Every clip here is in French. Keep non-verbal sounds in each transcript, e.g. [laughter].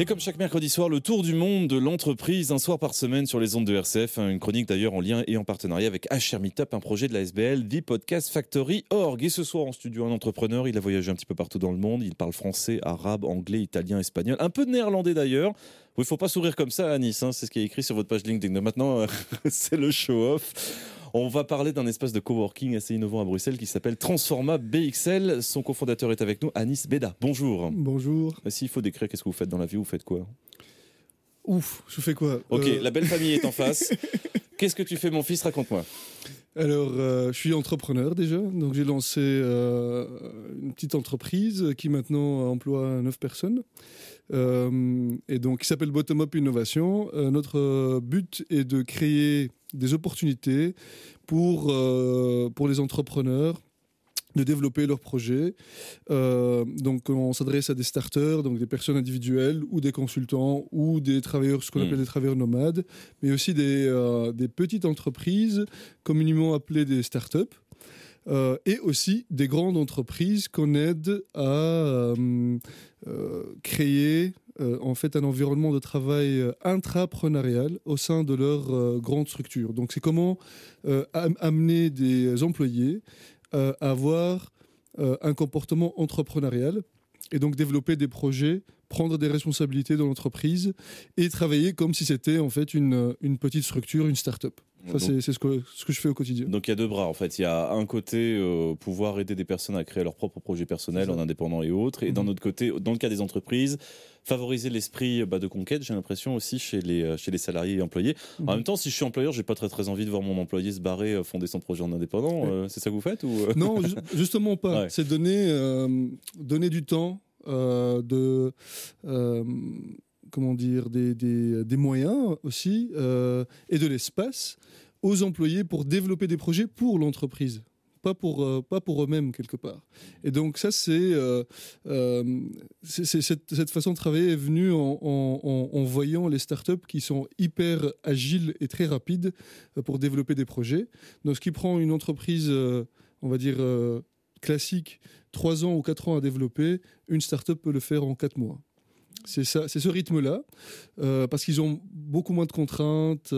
Et comme chaque mercredi soir, le tour du monde de l'entreprise, un soir par semaine sur les ondes de RCF, une chronique d'ailleurs en lien et en partenariat avec HR Meetup, un projet de la SBL, The Podcast Factory Org. Et ce soir en studio, un entrepreneur, il a voyagé un petit peu partout dans le monde, il parle français, arabe, anglais, italien, espagnol, un peu néerlandais d'ailleurs. Il ne faut pas sourire comme ça à Nice, hein, c'est ce qui est écrit sur votre page LinkedIn. Maintenant, [laughs] c'est le show-off. On va parler d'un espace de coworking assez innovant à Bruxelles qui s'appelle Transforma BXL. Son cofondateur est avec nous, Anis Beda. Bonjour. Bonjour. S'il faut décrire qu'est-ce que vous faites dans la vie, vous faites quoi? Ouf, je fais quoi? Ok, euh, la belle famille est en face. [laughs] Qu'est-ce que tu fais, mon fils? Raconte-moi. Alors, euh, je suis entrepreneur déjà. Donc, j'ai lancé euh, une petite entreprise qui maintenant emploie 9 personnes. et donc, qui s'appelle Bottom Up Innovation. notre but est de créer des opportunités pour, euh, pour les entrepreneurs de développer leurs projets. Euh, donc, on s'adresse à des starters, donc des personnes individuelles ou des consultants ou des travailleurs, ce qu'on hmm. appelle des travailleurs nomades, mais aussi des, euh, des petites entreprises, communément appelées des startups. Euh, et aussi des grandes entreprises qu'on aide à créer euh, en fait un environnement de travail euh, intrapreneurial au sein de leur euh, grande structure. Donc c'est comment amener des employés à avoir un comportement entrepreneurial et donc développer des projets, prendre des responsabilités dans l'entreprise et travailler comme si c'était en fait une, une petite structure, une start-up. Ça, c'est ce que, ce que je fais au quotidien. Donc il y a deux bras en fait. Il y a un côté pouvoir aider des personnes à créer leurs propres projets personnels en indépendant et autres. Et d'un mhm. autre côté, dans le cas des entreprises, favoriser l'esprit bah, de conquête, j'ai l'impression aussi chez les, euh, chez les salariés et employés. En mhm. même temps, si je suis employeur, j'ai pas très très envie de voir mon employé se barrer, euh, fonder son projet en indépendant. Euh, c'est ça que vous faites ou Non, [laughs] justement pas. C'est donner, donner du temps, de comment dire, des, des, moyens aussi et de l'espace aux employés pour développer des projets pour l'entreprise pas pour, euh, pour eux-mêmes quelque part. Et donc ça, c'est euh, euh, cette, façon de travailler est venue en, en, en, voyant les startups qui sont hyper agiles et très rapides pour développer des projets. Donc ce qui prend une entreprise, on va dire, classique, trois ans ou quatre ans à développer, une startup peut le faire en quatre mois. C'est ce rythme-là, parce qu'ils ont beaucoup moins de contraintes,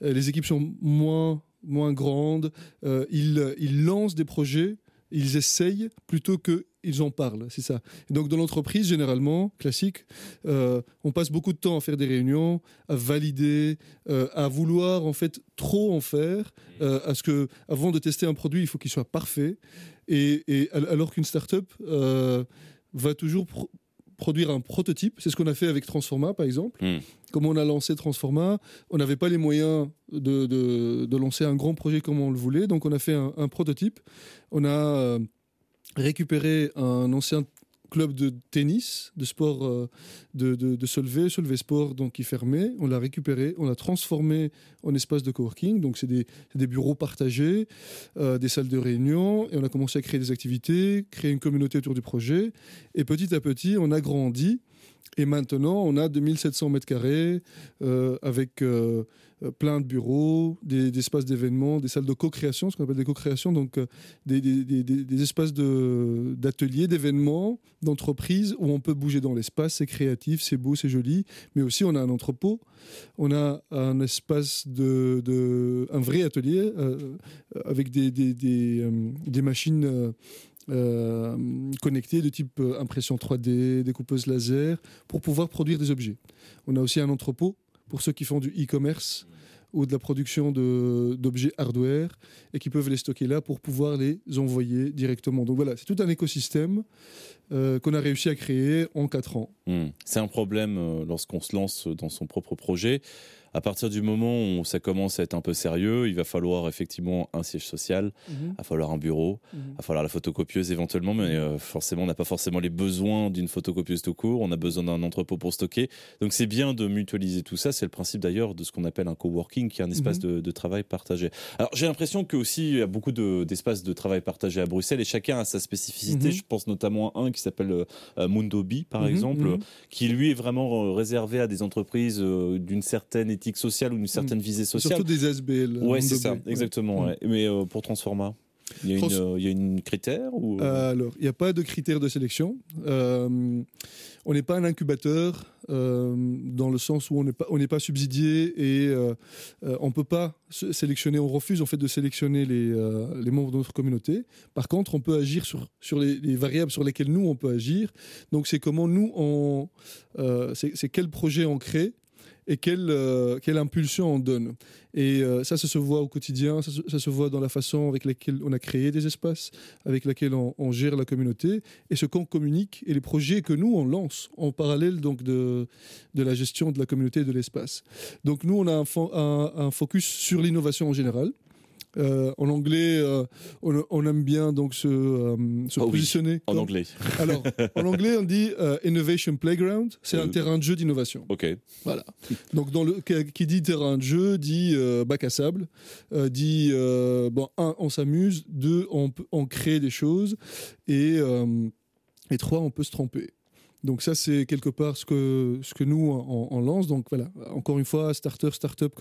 les équipes sont moins moins grandes. Euh, ils, ils, lancent des projets, ils essayent plutôt qu'ils en parlent. C'est ça. donc dans l'entreprise, généralement, classique, euh, on passe beaucoup de temps à faire des réunions, à valider, euh, à vouloir en fait trop en faire, à ce que avant de tester un produit, il faut qu'il soit parfait. Et, et alors qu'une startup va toujours produire un prototype. C'est ce qu'on a fait avec Transforma, par exemple. Hmm. Comme on a lancé Transforma, on n'avait pas les moyens de, de, lancer un grand projet comme on le voulait. Donc, on a fait un, prototype. On a euh, récupéré un ancien club de tennis, de sport euh, de, de, de Solvay, Solvay Sport, donc qui fermait. On l'a récupéré, on l'a transformé en espace de coworking. Donc c'est des, des, bureaux partagés, euh, des salles de réunion, et on a commencé à créer des activités, créer une communauté autour du projet. Et petit à petit, on a grandi. Et maintenant, on a 2700 mètres carrés euh, avec plein de bureaux, des, espaces d'événements, des salles de co-création, ce qu'on appelle des co-créations, donc des, des, espaces d'ateliers, d'événements, d'entreprises où on peut bouger dans l'espace. C'est créatif, c'est beau, c'est joli. Mais aussi, on a un entrepôt, on a un espace de, un vrai atelier avec des, des, machines euh, connectés de type euh, impression 3D, découpeuse laser, pour pouvoir produire des objets. On a aussi un entrepôt pour ceux qui font du e-commerce ou de la production d'objets hardware et qui peuvent les stocker là pour pouvoir les envoyer directement. Donc voilà, c'est tout un écosystème euh, qu'on a réussi à créer en 4 ans. Hmm. C'est un problème lorsqu'on se lance dans son propre projet à partir du moment où ça commence à être un peu sérieux, il va falloir effectivement un siège social, mhm. il va falloir un bureau, mhm. il va falloir la photocopieuse éventuellement, mais euh, forcément on n'a pas forcément les besoins d'une photocopieuse tout court, on a besoin d'un entrepôt pour stocker. Donc c'est bien de mutualiser tout ça, c'est le principe d'ailleurs de ce qu'on appelle un coworking, qui est un espace mhm. de, travail partagé. Alors j'ai l'impression qu'aussi il y a beaucoup d'espaces de, travail partagé à Bruxelles et chacun a sa spécificité. Je pense notamment à un qui s'appelle euh, Mundobi par exemple, qui lui est vraiment euh, réservé à des entreprises d'une certaine éthique sociale ou une certaine mm. visée sociale. Surtout des SBL. Ouais, c'est ça, exactement. Mm. Mais euh, pour Transforma il y, a une, il y a une critère ou... Alors, il n'y a pas de critère de sélection. on n'est pas un incubateur dans le sens où on n'est pas, on pas subsidié et on ne peut pas sélectionner, on refuse en fait de sélectionner les, les membres de notre communauté. Par contre, on peut agir sur, sur les, les variables sur lesquelles nous, on peut agir. Donc, c'est comment nous, on, c'est quel projet on crée et quelle, euh, quelle impulsion on donne. Et euh, ça, ça se voit au quotidien, ça, se voit dans la façon avec laquelle on a créé des espaces, avec laquelle on, gère la communauté, et ce qu'on communique, et les projets que nous, on lance en parallèle donc de, de la gestion de la communauté et de l'espace. Donc nous, on a un focus sur l'innovation en général. Euh, en anglais, euh, on, aime bien donc se, euh, se ah positionner. en anglais. [laughs] Alors, en anglais, on dit innovation playground. C'est un terrain de jeu d'innovation. Ok. Voilà. Donc, dans le qui dit terrain de jeu dit bac à sable, dit bon un, on s'amuse, deux, on, on crée des choses, et et trois, on peut se tromper. Donc ça, c'est quelque part ce que, nous, on, lance. Donc voilà, encore une fois, starter, start-up,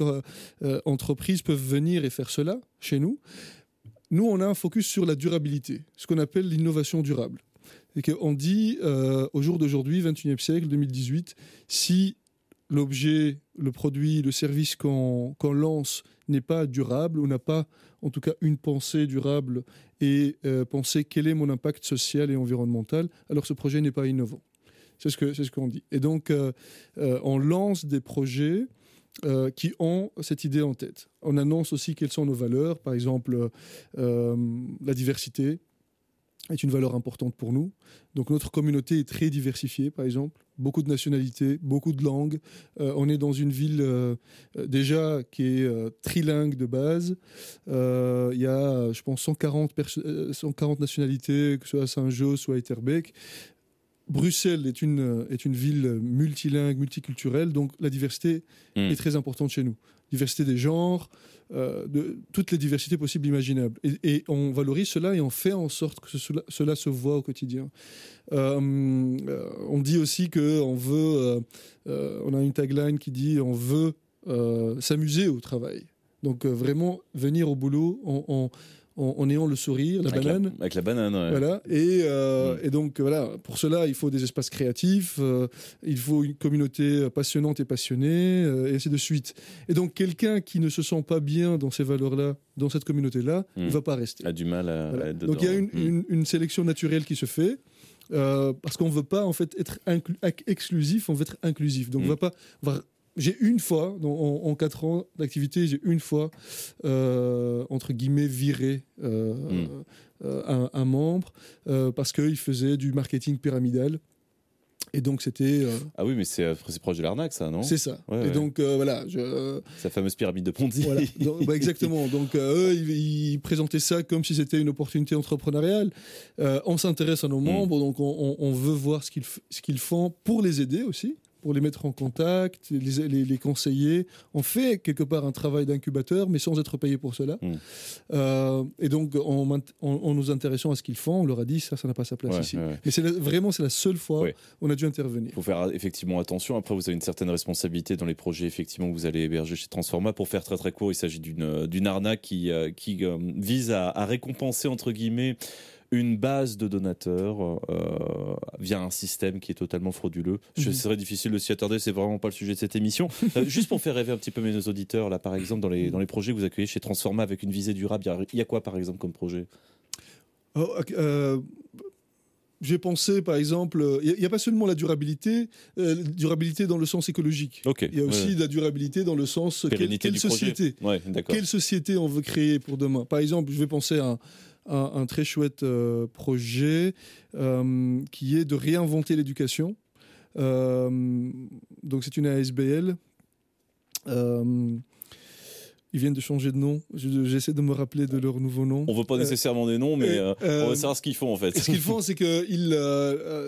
euh, entreprises peuvent venir et faire cela chez nous. Nous, on a un focus sur la durabilité, ce qu'on appelle l'innovation durable. Et qu'on dit, euh, au jour d'aujourd'hui, 21e siècle, 2018, si l'objet, le produit, le service qu'on lance n'est pas durable ou n'a pas en tout cas une pensée durable et euh, penser quel est mon impact social et environnemental, alors ce projet n'est pas innovant. C'est ce que ce qu'on dit. Et donc, euh, euh, on lance des projets euh, qui ont cette idée en tête. On annonce aussi quelles sont nos valeurs. Par exemple, la diversité est une valeur importante pour nous. Donc notre communauté est très diversifiée, par exemple. Beaucoup de nationalités, beaucoup de langues. on est dans une ville déjà qui est trilingue de base. Il y a, je pense, 140, 140 nationalités, que ce soit à Saint-Jean, soit à Etterbeek. Bruxelles est une, est une ville multilingue, multiculturelle, donc la diversité hmm. est très importante chez nous. Diversité des genres, euh, de toutes les diversités possibles imaginables. Et, on valorise cela et on fait en sorte que cela, se voit au quotidien. Euh, euh, on dit aussi qu'on veut, on a une tagline qui dit on veut s'amuser au travail. Donc vraiment venir au boulot, on, en, ayant le sourire, la banane. avec la banane, Voilà. Et, euh, mm. et, donc, voilà, pour cela, il faut des espaces créatifs, euh, il faut une communauté passionnante et passionnée, euh, et ainsi de suite. Et donc, quelqu'un qui ne se sent pas bien dans ces valeurs-là, dans cette communauté-là, il ne mm. va pas rester. A du mal à, être dedans. Donc, il y a une, mm. une, sélection naturelle qui se fait. parce qu'on ne veut pas en fait être exclusif, on veut être inclusif. Donc on va pas, va j'ai une fois, en, quatre ans d'activité, j'ai une fois, euh, entre guillemets, viré euh, hmm. euh, un, membre parce qu'il faisait du marketing pyramidal. Et donc c'était. Ah oui, mais c'est proche de l'arnaque, ça, non? C'est ça. et donc voilà. Je... Sa fameuse pyramide de Ponzi. Voilà. Bah, exactement. [laughs] donc eux, ils, présentaient ça comme si c'était une opportunité entrepreneuriale. on s'intéresse à nos hmm. membres, donc on, on, veut voir ce qu'ils ce qu'ils font pour les aider aussi pour les mettre en contact, les, les, conseiller. On fait quelque part un travail d'incubateur, mais sans être payé pour cela. Hmm. Euh, et donc, en, nous intéressant à ce qu'ils font, on leur a dit ça, ça n'a pas sa place ici. Mais c'est vraiment, c'est la seule fois où on a dû intervenir. Il faut faire effectivement attention. Après, vous avez une certaine responsabilité dans les projets effectivement que vous allez héberger chez Transforma. Pour faire très très court, il s'agit d'une d'une arnaque qui, euh, qui euh, vise à, à récompenser entre guillemets une base de donateurs euh, via un système qui est totalement frauduleux. Ce mhm. serait difficile de s'y attarder, c'est vraiment pas le sujet de cette émission. [laughs] Euh, juste pour faire rêver un petit peu mes auditeurs, là par exemple, dans les, dans les projets que vous accueillez chez Transforma avec une visée durable, il y, a quoi par exemple comme projet? Oh, euh, j'ai pensé, par exemple, il n'y a, pas seulement la durabilité, durabilité dans le sens écologique. il y a aussi la durabilité dans le sens quelle, société, quelle société on veut créer pour demain. Par exemple, je vais penser à un, très chouette euh, projet euh, qui est de réinventer l'éducation. Euh, donc c'est une ASBL. Ils viennent de changer de nom. J'essaie de me rappeler de leur nouveau nom. On ne veut pas nécessairement des noms, mais on veut savoir ce qu'ils font en fait. Ce qu'ils font, c'est que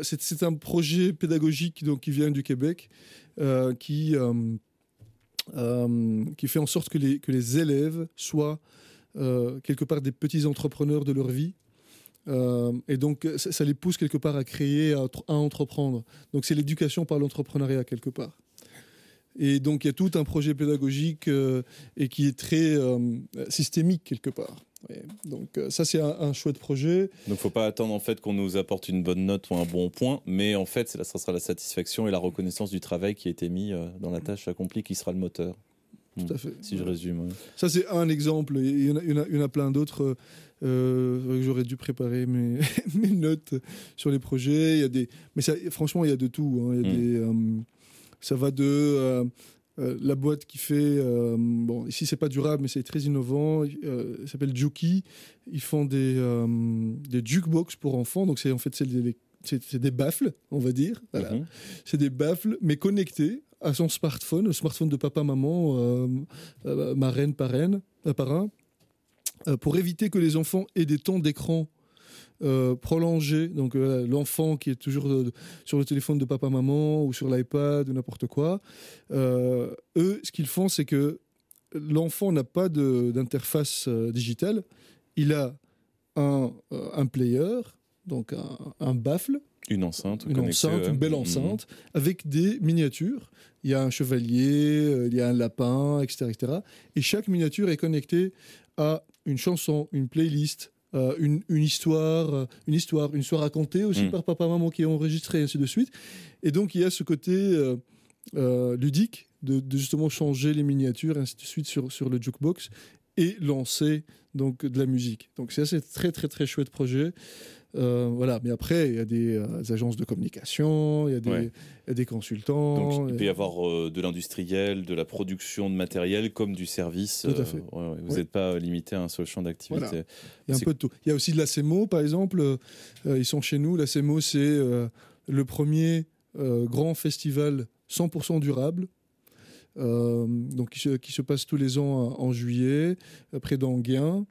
c'est un projet pédagogique donc, qui vient du Québec, qui, qui fait en sorte que les, que les élèves soient euh, quelque part des petits entrepreneurs de leur vie. Euh, et donc, ça, les pousse quelque part à créer, à, entreprendre. Donc, c'est l'éducation par l'entrepreneuriat quelque part. Et donc il y a tout un projet pédagogique et qui est très systémique quelque part. Donc ça c'est un, chouette projet. Donc faut pas attendre en fait qu'on nous apporte une bonne note ou un bon point, mais en fait ça sera la satisfaction et la reconnaissance du travail qui a été mis dans la tâche accomplie qui sera le moteur. Tout à fait. Si je résume. Ça, c'est un exemple. Il y en a, il y en a, plein d'autres. Euh, j'aurais dû préparer mes, [laughs] mes, notes sur les projets. Il y a des, mais ça, franchement, il y a de tout. Hein. Il y a mm. des, euh, ça va de euh, la boîte qui fait. bon, ici, c'est pas durable, mais c'est très innovant. ça s'appelle Juki. Ils font des, des jukebox pour enfants. Donc, c'est en fait, c'est des, des baffles, on va dire. Voilà. Mm-hmm. C'est des baffles, mais connectés à son smartphone, le smartphone de papa, maman, euh, euh, marraine, parraine, euh, parrain, pour éviter que les enfants aient des temps d'écran prolongés. Donc l'enfant qui est toujours sur le téléphone de papa, maman ou sur l'iPad ou n'importe quoi, eux, ce qu'ils font, c'est que l'enfant n'a pas d'interface digitale. Il a un, un player, donc un, un baffle, une enceinte, une enceinte, une belle mhm. enceinte, avec des miniatures. Il y a un chevalier, euh, il y a un lapin, etc., etc. Et chaque miniature est connectée à une chanson, une playlist, euh, une, une, histoire, euh, une histoire, une histoire racontée aussi mhm. par papa, maman qui ont enregistré, ainsi de suite. Et donc il y a ce côté ludique de, de, justement changer les miniatures, ainsi de suite sur, sur le jukebox et lancer donc de la musique. Donc c'est un très très très chouette projet. Euh, voilà, mais après, il y a des, euh, agences de communication, il y a des, consultants. Donc, il peut y avoir euh, de l'industriel, de la production de matériel comme du service. Tout à fait. vous n'êtes pas limité à un seul champ d'activité. Il y a un peu de tout. Il y a aussi de la CEMO, par exemple. ils sont chez nous. La CEMO, c'est le premier grand festival 100% durable. donc qui se, qui se, passe tous les ans en juillet, près d'Anguien.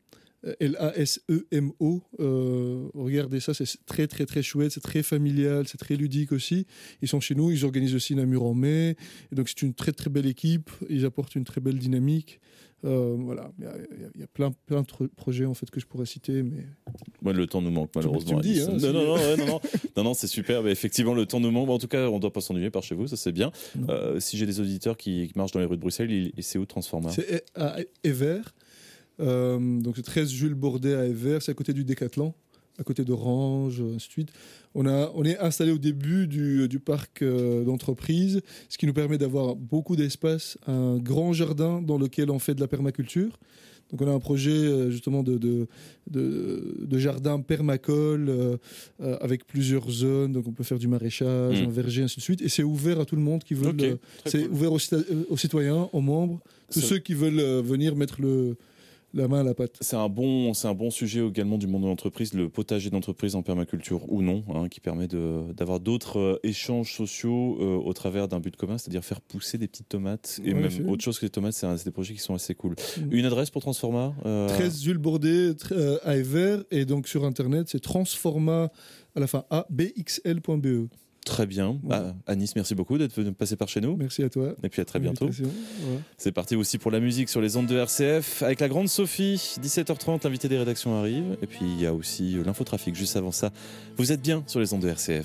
L-A-S-E-M-O. Euh, regardez ça, c'est très très très chouette, c'est très familial, c'est très ludique aussi. Ils sont chez nous, ils organisent aussi Namur en mai. Et donc c'est une très très belle équipe, ils apportent une très belle dynamique. Euh, voilà, il y, a plein, plein de projets en fait que je pourrais citer, mais le temps nous manque malheureusement. Dis, hein, non, non, non, non, non, c'est super. Mais effectivement, le temps nous manque. En tout cas, on ne doit pas s'ennuyer par chez vous, ça c'est bien. Euh, si j'ai des auditeurs qui, marchent dans les rues de Bruxelles, c'est où Transforma C'est à Ever. Euh, donc c'est 13 Jules Bordet à Evers, c'est à côté du Décathlon, à côté d'Orange, ainsi de suite. On, a, on est installé au début du, du parc euh, d'entreprise, ce qui nous permet d'avoir beaucoup d'espace, un grand jardin dans lequel on fait de la permaculture. Donc on a un projet euh, justement de, de, de, jardin permacole avec plusieurs zones. Donc on peut faire du maraîchage, mmh. un verger, ainsi de suite. Et c'est ouvert à tout le monde qui veut. c'est ouvert aux, aux, citoyens, aux membres, tous ceux qui veulent venir mettre le, la main à la pâte. C'est un bon, c'est un bon sujet également du monde de l'entreprise, le potager d'entreprise en permaculture ou non, hein, qui permet d'avoir d'autres euh, échanges sociaux euh, au travers d'un but commun, c'est-à-dire faire pousser des petites tomates et même autre chose que les tomates. C'est des projets qui sont assez cool. Mm. Une adresse pour Transforma 13 euh, Jules Bordet à Ever et donc sur internet c'est transforma à la fin abxl.be. Très bien. Bah, Anis, merci beaucoup d'être venu passer par chez nous. Merci à toi. Et puis à très bientôt. C'est parti aussi pour la musique sur les ondes de RCF avec la grande Sophie. 17h30, l'invité des rédactions arrive. Et puis il y a aussi l'infotrafic juste avant ça. Vous êtes bien sur les ondes de RCF.